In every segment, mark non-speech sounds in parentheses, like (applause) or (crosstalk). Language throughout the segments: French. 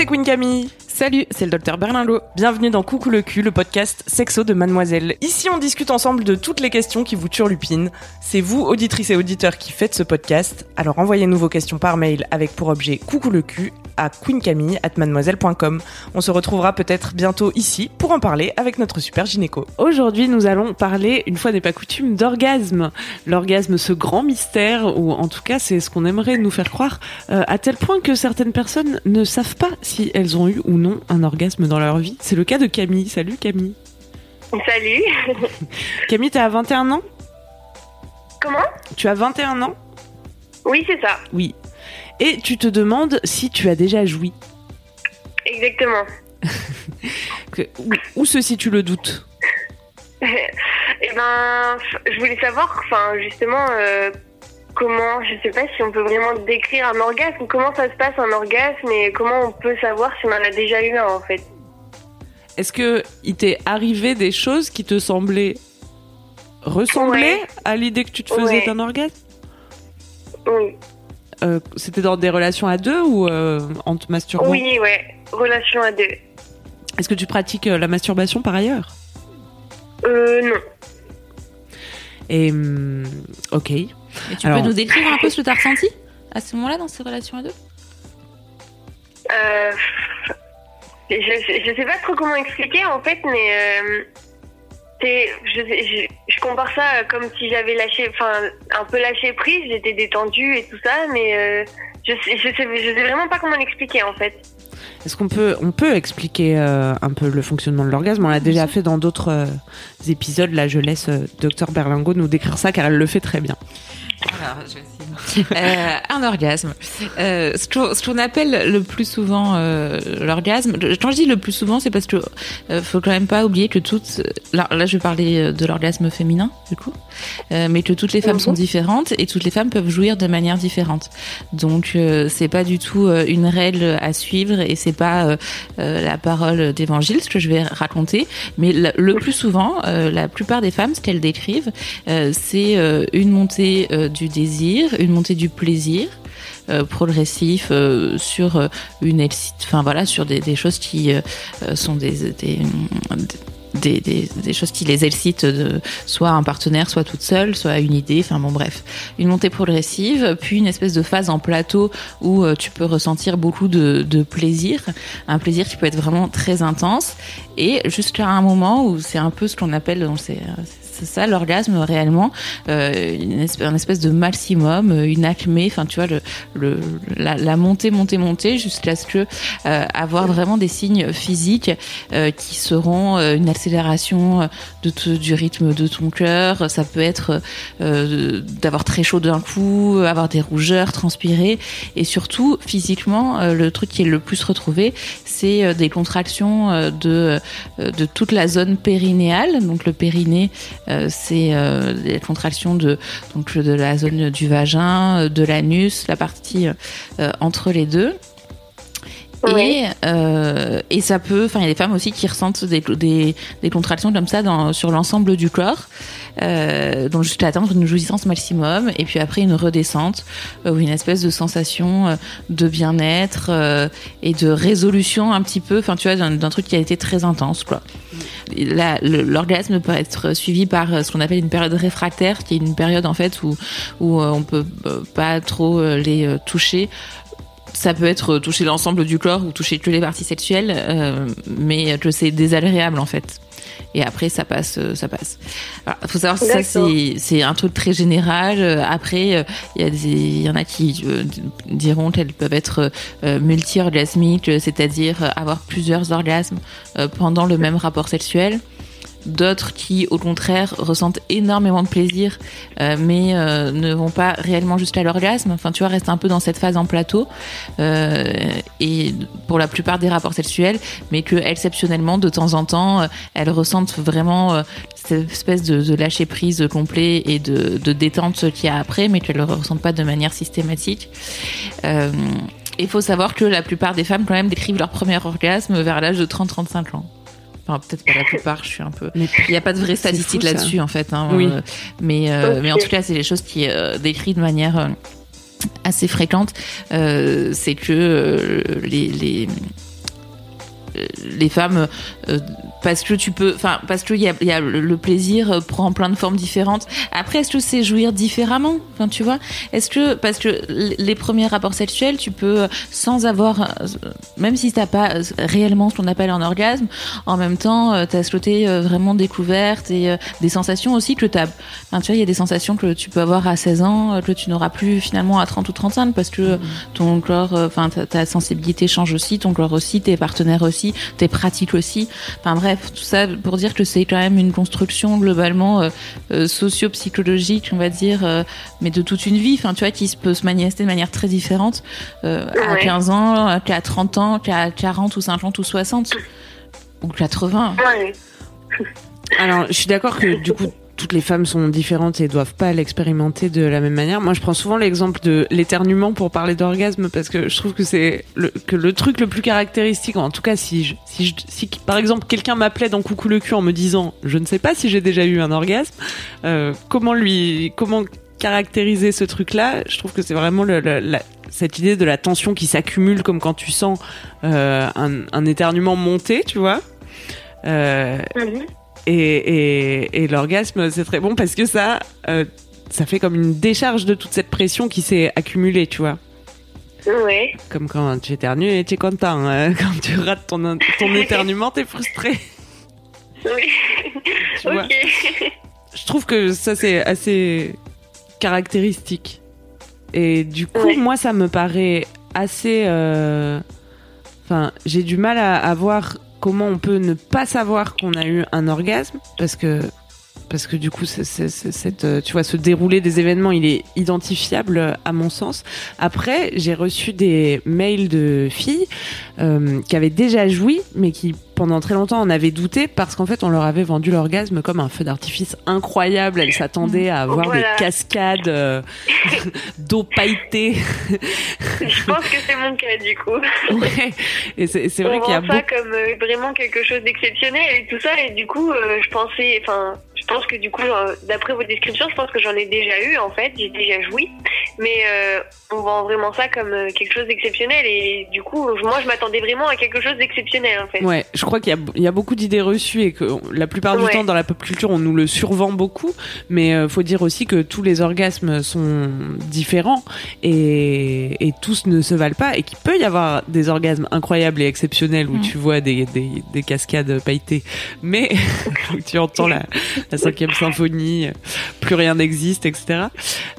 C'est Queen Camille. Salut, c'est le docteur Berlinlot. Bienvenue dans Coucou le cul, le podcast sexo de Mademoiselle. Ici, on discute ensemble de toutes les questions qui vous turlupinent. C'est vous, auditrices et auditeurs, qui faites ce podcast. Alors envoyez-nous vos questions par mail avec pour objet Coucou le cul à queencamille@mademoiselle.com. On se retrouvera peut-être bientôt ici pour en parler avec notre super gynéco. Aujourd'hui, nous allons parler, une fois n'est pas coutume, d'orgasme. L'orgasme, ce grand mystère, ou en tout cas, c'est ce qu'on aimerait nous faire croire, euh, à tel point que certaines personnes ne savent pas si elles ont eu ou non un orgasme dans leur vie. C'est le cas de Camille. Salut Camille. Salut. (laughs) Camille, t'as 21 ans? Comment? Tu as 21 ans? Oui, c'est ça. Oui. Et tu te demandes si tu as déjà joui. Exactement. (laughs) Que- où, où se situe le doute? (laughs) Eh ben, je voulais savoir, enfin, justement, euh, comment, je sais pas si on peut vraiment décrire un orgasme, comment ça se passe un orgasme et comment on peut savoir si on en a déjà eu un en fait. Est-ce que il t'est arrivé des choses qui te semblaient ressembler Ouais. à l'idée que tu te faisais Ouais. d'un orgasme? Oui, Euh, C'était dans des relations à deux ou euh, en te masturbant oui, ouais, relation à deux. Est-ce que tu pratiques euh, la masturbation par ailleurs? Euh, non. Et hum, ok. Et tu Alors- peux nous décrire un peu ce que tu as ressenti à ce moment-là dans ces relations à deux? Euh, je, je, je sais pas trop comment expliquer en fait, mais euh, je, sais- je, je compare ça comme si j'avais lâché, enfin un peu lâché prise, j'étais détendue et tout ça, mais euh, je, je, sais, je sais vraiment pas comment l'expliquer en fait. Est-ce qu'on peut, on peut expliquer euh, un peu le fonctionnement de l'orgasme? On l'a déjà fait dans d'autres euh, épisodes. Là, je laisse euh, Docteur Berlingo nous décrire ça car elle le fait très bien. Alors, je. Euh, un orgasme. Euh, ce qu'on appelle le plus souvent euh, l'orgasme. Quand je dis le plus souvent, c'est parce que faut quand même pas oublier que toutes. Là, là, je vais parler de l'orgasme féminin, du coup, mais que toutes les femmes sont différentes et toutes les femmes peuvent jouir de manière différente. Donc, c'est pas du tout une règle à suivre et c'est pas la parole d'évangile ce que je vais raconter. Mais le, le plus souvent, la plupart des femmes, ce qu'elles décrivent, c'est une montée du désir, une montée du plaisir euh, progressif euh, sur euh, une enfin voilà, sur des, choses qui sont des, des choses qui les excitent de soit un partenaire, soit toute seule, soit une idée, enfin bon bref. Une montée progressive, puis une espèce de phase en plateau où tu peux ressentir beaucoup de, plaisir, un plaisir qui peut être vraiment très intense, et jusqu'à un moment où c'est un peu ce qu'on appelle, c'est c'est ça l'orgasme réellement, euh, une espèce, espèce de maximum, euh, une acmé, enfin tu vois le, la, montée, montée, montée jusqu'à ce que euh, avoir vraiment des signes physiques euh, qui seront une accélération du rythme de ton cœur. Ça peut être d'avoir très chaud d'un coup, avoir des rougeurs, transpirer, et surtout physiquement, le truc qui est le plus retrouvé, c'est des contractions de de toute la zone périnéale. Donc le périnée, c'est euh, les contractions de donc de la zone du vagin, euh, de l'anus, la partie euh, entre les deux. Et, euh, et ça peut, enfin, il y a des femmes aussi qui ressentent des, des, des contractions comme ça dans, sur l'ensemble du corps, euh, donc jusqu'à atteindre une jouissance maximum, et puis après une redescente, euh, ou une espèce de sensation euh, de bien-être euh, et de résolution un petit peu, enfin, tu vois, d'un truc qui a été très intense, quoi. L'orgasme peut être suivi par ce qu'on appelle une période réfractaire, qui est une période en fait où, où on peut pas trop les toucher ça peut être toucher l'ensemble du corps ou toucher que les parties sexuelles, euh, mais que c'est désagréable en fait. Et après, ça passe, euh, ça passe. Il faut savoir que ça, c'est un truc très général. Après, il y, a des, y en a qui euh, diront qu'elles peuvent être multi-orgasmiques, c'est-à-dire avoir plusieurs orgasmes pendant le même rapport sexuel d'autres qui au contraire ressentent énormément de plaisir euh, mais euh, ne vont pas réellement jusqu'à l'orgasme. Enfin tu vois restent un peu dans cette phase en plateau euh, et pour la plupart des rapports sexuels mais que exceptionnellement de temps en temps elles ressentent vraiment cette espèce de, lâcher prise complet et de, de détente qu'il y a après mais qu'elles ne le ressentent pas de manière systématique. Il faut savoir que la plupart des femmes quand même décrivent leur premier orgasme vers l'âge de 30-35 ans peut-être pas la plupart, je suis un peu. Il n'y a pas de vraie statistique là-dessus, en fait. Hein, oui. Euh, mais, euh, mais en tout cas, c'est des choses qui euh, décrites de manière assez fréquente. c'est que les, les les femmes euh, parce que tu peux enfin parce que y a, y a, le plaisir euh, prend plein de formes différentes. Après est-ce que c'est jouir différemment? Enfin tu vois? Est-ce que parce que les premiers rapports sexuels tu peux sans avoir même si t'as pas réellement ce qu'on appelle un orgasme en même temps t'as ce côté vraiment découverte et des sensations aussi que t'as enfin tu vois il y a des sensations que tu peux avoir à 16 ans que tu n'auras plus finalement à 30 ou 35 parce que mmh. ton corps enfin ta sensibilité change aussi ton corps aussi tes partenaires aussi tes pratiques aussi. Enfin bref, tout ça pour dire que c'est quand même une construction globalement euh, euh, socio-psychologique, on va dire, euh, mais de toute une vie. Enfin, tu vois, qui peut se manifester de manière très différente à 15 ans, qu'à 30 ans, qu'à 40 ou 50 ou 60 ou 80. Alors, je suis d'accord que du coup, toutes les femmes sont différentes et doivent pas l'expérimenter de la même manière. Moi, je prends souvent l'exemple de l'éternuement pour parler d'orgasme parce que je trouve que c'est le, que le truc le plus caractéristique. En tout cas, si je, si, je, si par exemple quelqu'un m'appelait dans Coucou le cul en me disant je ne sais pas si j'ai déjà eu un orgasme, euh, comment lui, comment caractériser ce truc-là Je trouve que c'est vraiment cette idée de la tension qui s'accumule comme quand tu sens euh, un, éternuement monter, tu vois. Euh, mhm. Et, et, l'orgasme, c'est très bon parce que ça, euh, ça fait comme une décharge de toute cette pression qui s'est accumulée, tu vois. Ouais. Comme quand tu éternues et tu es content. Hein. (laughs) Quand tu rates ton, ton (laughs) éternuement, t'es frustré. Oui. Tu vois (laughs) Je trouve que ça, c'est assez caractéristique. Et du coup, moi, ça me paraît assez. Euh, enfin, j'ai du mal à, à voir comment on peut ne pas savoir qu'on a eu un orgasme parce que parce que du coup, euh, tu vois, ce déroulé des événements, il est identifiable à mon sens. Après, j'ai reçu des mails de filles euh, qui avaient déjà joui, mais qui pendant très longtemps en avaient douté parce qu'en fait, on leur avait vendu l'orgasme comme un feu d'artifice incroyable. Elles s'attendaient à avoir des cascades euh, (laughs) d'eau pailletée. Je pense que c'est mon cas du coup. Ouais. Et c'est, c'est vrai qu'il y a ça comme vraiment quelque chose d'exceptionnel et tout ça. Et du coup, je pensais, enfin je pense que du coup, euh, d'après vos descriptions, je pense que j'en ai déjà eu en fait, j'ai déjà joui, mais euh, on vend vraiment ça comme euh, quelque chose d'exceptionnel et du coup, moi je m'attendais vraiment à quelque chose d'exceptionnel en fait. Ouais, je crois qu'il y, y, a beaucoup d'idées reçues et que la plupart du temps dans la pop culture on nous le survend beaucoup, mais euh, faut dire aussi que tous les orgasmes sont différents et, et tous ne se valent pas et qu'il peut y avoir des orgasmes incroyables et exceptionnels où mm. tu vois des, des, des cascades pailletées, mais (laughs) tu entends la la cinquième symphonie, plus rien n'existe, etc.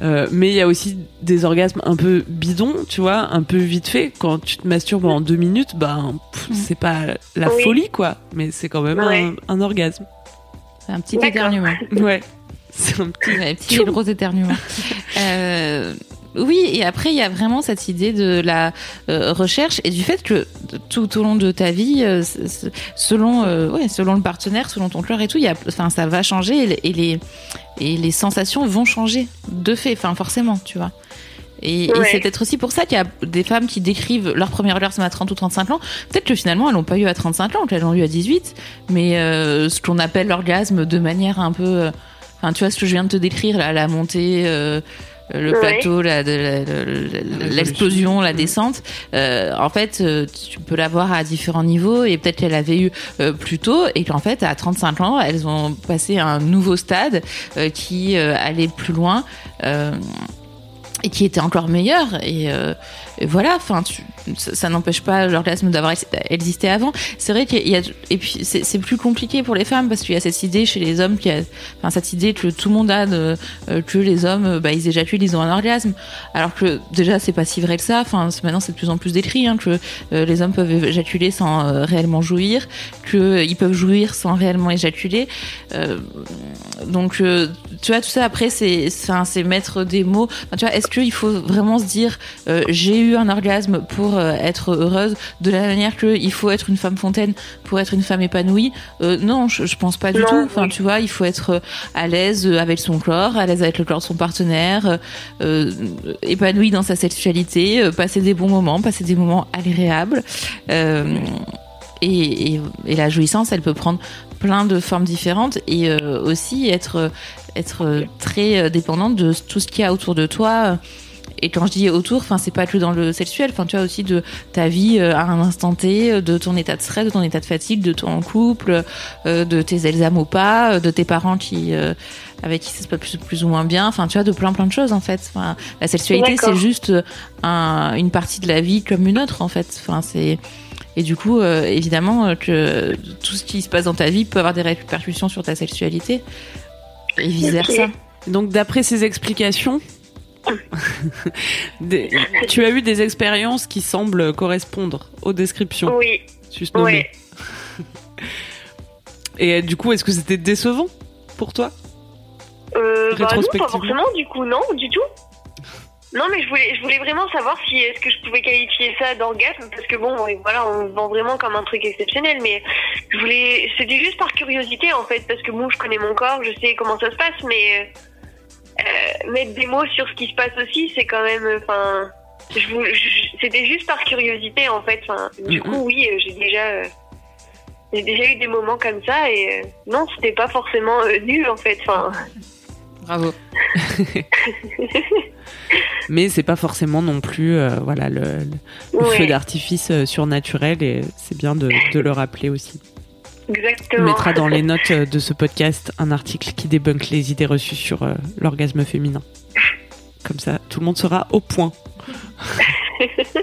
Euh, mais il y a aussi des orgasmes un peu bidons, tu vois, un peu vite fait. Quand tu te masturbes en deux minutes, ben c'est pas la folie, quoi, mais c'est quand même un, orgasme. C'est un petit éternuement. Ouais. (laughs) C'est un petit, un petit gros éternuement. (laughs) euh, oui, et après il y a vraiment cette idée de la euh, recherche et du fait que tout au long de ta vie, euh, selon euh, ouais, selon le partenaire, selon ton cœur et tout, y a, ça va changer et les et les sensations vont changer de fait, enfin forcément, tu vois. Et, c'est peut-être aussi pour ça qu'il y a des femmes qui décrivent leur premier orgasme à 30 ou 35 ans. Peut-être que finalement, elles l'ont pas eu à 35 ans, qu'elles l'ont eu à 18. Mais euh, ce qu'on appelle l'orgasme de manière un peu... euh, Enfin, tu vois ce que je viens de te décrire, là, la montée... euh, le plateau, la- la- la- l'explosion, la descente. Euh, en fait, euh, tu peux l'avoir à différents niveaux et peut-être qu'elle avait eu euh, plus tôt et qu'en fait, à 35 ans, elles ont passé à un nouveau stade euh, qui euh, allait plus loin. euh, et qui était encore meilleur et, euh, et voilà enfin tu- ça, n'empêche pas l'orgasme d'avoir ex- existé avant. C'est vrai qu'il y a et puis c'est plus compliqué pour les femmes parce qu'il y a cette idée chez les hommes qui a enfin cette idée que tout le monde a euh, que les hommes euh, bah ils éjaculent ils ont un orgasme. Alors que déjà c'est pas si vrai que ça. Enfin maintenant c'est de plus en plus décrit hein, que euh, les hommes peuvent éjaculer sans réellement jouir que euh, ils peuvent jouir sans réellement éjaculer. Donc tu vois tout ça après c'est c'est mettre des mots. Tu vois est-ce qu'il faut vraiment se dire j'ai eu un orgasme pour euh, être heureuse de la manière que il faut être une femme fontaine pour être une femme épanouie. Euh, non je, je pense pas du Non, tout. enfin tu vois il faut être euh, à l'aise avec son corps à l'aise avec le corps de son partenaire euh, épanoui dans sa sexualité euh, passer des bons moments passer des moments agréables. Euh, et, et, et la jouissance, elle peut prendre plein de formes différentes et aussi être être très dépendante de tout ce qu'il y a autour de toi. Et quand je dis autour, enfin c'est pas que dans le sexuel, enfin tu vois aussi de ta vie euh, à un instant T, euh, de ton état de stress, de ton état de fatigue, de ton couple, euh, de tes examens ou pas, de tes parents qui avec qui ça se passe plus, plus ou moins bien, enfin tu vois de plein plein de choses en fait. Enfin, la sexualité c'est juste un, une partie de la vie comme une autre en fait. Enfin c'est et du coup, euh, évidemment, euh, que tout ce qui se passe dans ta vie peut avoir des répercussions sur ta sexualité et vice versa. Donc d'après ces explications, (laughs) des- tu as eu des expériences qui semblent correspondre aux descriptions. Oui, juste nommées. ouais. Et euh, du coup, est-ce que c'était décevant pour toi? Euh, bah non, pas forcément, du coup, non, du tout. Non, mais je voulais, je voulais vraiment savoir si est-ce que je pouvais qualifier ça d'orgasme, parce que bon, voilà, on le vend vraiment comme un truc exceptionnel, mais je voulais, c'était juste par curiosité en fait, parce que bon, je connais mon corps, je sais comment ça se passe, mais euh, mettre des mots sur ce qui se passe aussi, c'est quand même, enfin, voulais- je- c'était juste par curiosité en fait. Enfin, du coup, oui, euh, j'ai déjà, euh, j'ai déjà eu des moments comme ça, et euh, non, c'était pas forcément euh, nul en fait. Enfin, Bravo. (laughs) Mais c'est pas forcément non plus euh, voilà le, le- ouais, feu d'artifice euh, surnaturel et c'est bien de, de le rappeler aussi. On exactement. mettra dans les notes euh, de ce podcast un article qui débunk les idées reçues sur euh, l'orgasme féminin. (laughs) Comme ça, tout le monde sera au point. (laughs)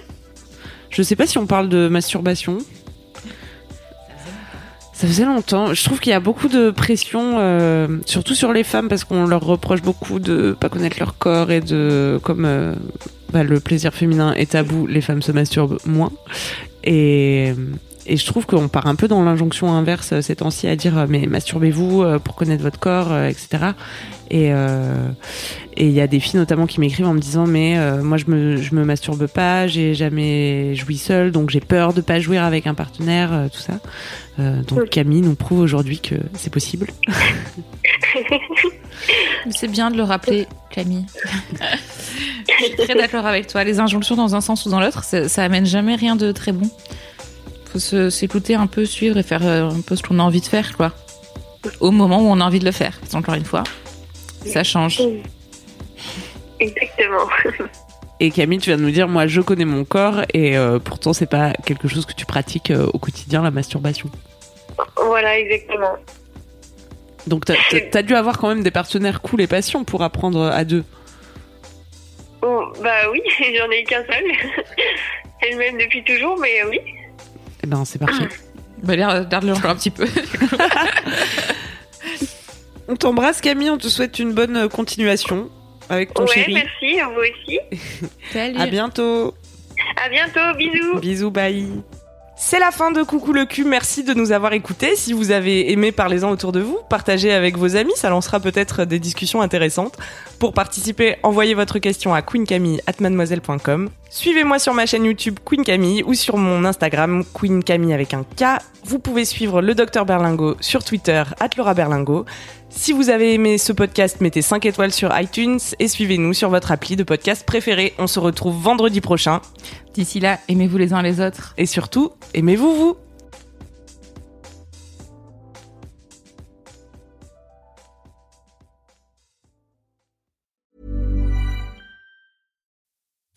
Je sais pas si on parle de masturbation. Ça faisait longtemps. Je trouve qu'il y a beaucoup de pression, euh, surtout sur les femmes, parce qu'on leur reproche beaucoup de pas connaître leur corps et de comme euh, bah, le plaisir féminin est tabou, les femmes se masturbent moins. Et et je trouve qu'on part un peu dans l'injonction inverse euh, ces temps-ci à dire euh, mais masturbez-vous euh, pour connaître votre corps, etc. Et euh, et il y a des filles notamment qui m'écrivent en me disant mais euh, moi je me je me masturbe pas, j'ai jamais joui seule, donc j'ai peur de pas jouir avec un partenaire, euh, tout ça. Euh, donc. Camille nous prouve aujourd'hui que c'est possible. (laughs) C'est bien de le rappeler, Camille. (laughs) Je suis très d'accord avec toi. Les injonctions dans un sens ou dans l'autre, ça, ça amène jamais rien de très bon. Faut se- s'écouter un peu, suivre et faire euh, un peu ce qu'on a envie de faire, quoi. Au moment où on a envie de le faire. Parce qu'encore une fois, ça change. (laughs) Exactement. (laughs) Et Camille, tu viens de nous dire, moi, je connais mon corps et euh, pourtant, c'est pas quelque chose que tu pratiques euh, au quotidien, la masturbation. voilà, exactement. Donc, t'as dû avoir quand même des partenaires cool et patients pour apprendre à deux. Oh, bah oui, (laughs) j'en ai eu qu'un seul. C'est le même depuis toujours, mais oui. Eh ben, c'est parfait. (clears throat) Bah, l'air- garde-le encore un petit peu. (laughs) On t'embrasse, Camille. On te souhaite une bonne euh, continuation avec ton ouais, chéri. merci, à vous aussi. (laughs) Salut. À bientôt. À bientôt, bisous. Bisous, bye. C'est la fin de Coucou le cul. Merci de nous avoir écoutés. Si vous avez aimé, parlez-en autour de vous. Partagez avec vos amis. Ça lancera peut-être des discussions intéressantes. Pour participer, envoyez votre question à queencamille@mademoiselle.com. Suivez-moi sur ma chaîne YouTube Queen Camille ou sur mon Instagram Queen Camille avec un K. Vous pouvez suivre le docteur Berlingo sur Twitter, Laura Berlingo. Si vous avez aimé ce podcast, mettez 5 étoiles sur iTunes et suivez-nous sur votre appli de podcast préféré. On se retrouve vendredi prochain. D'ici là, aimez-vous les uns les autres. Et surtout, aimez-vous vous.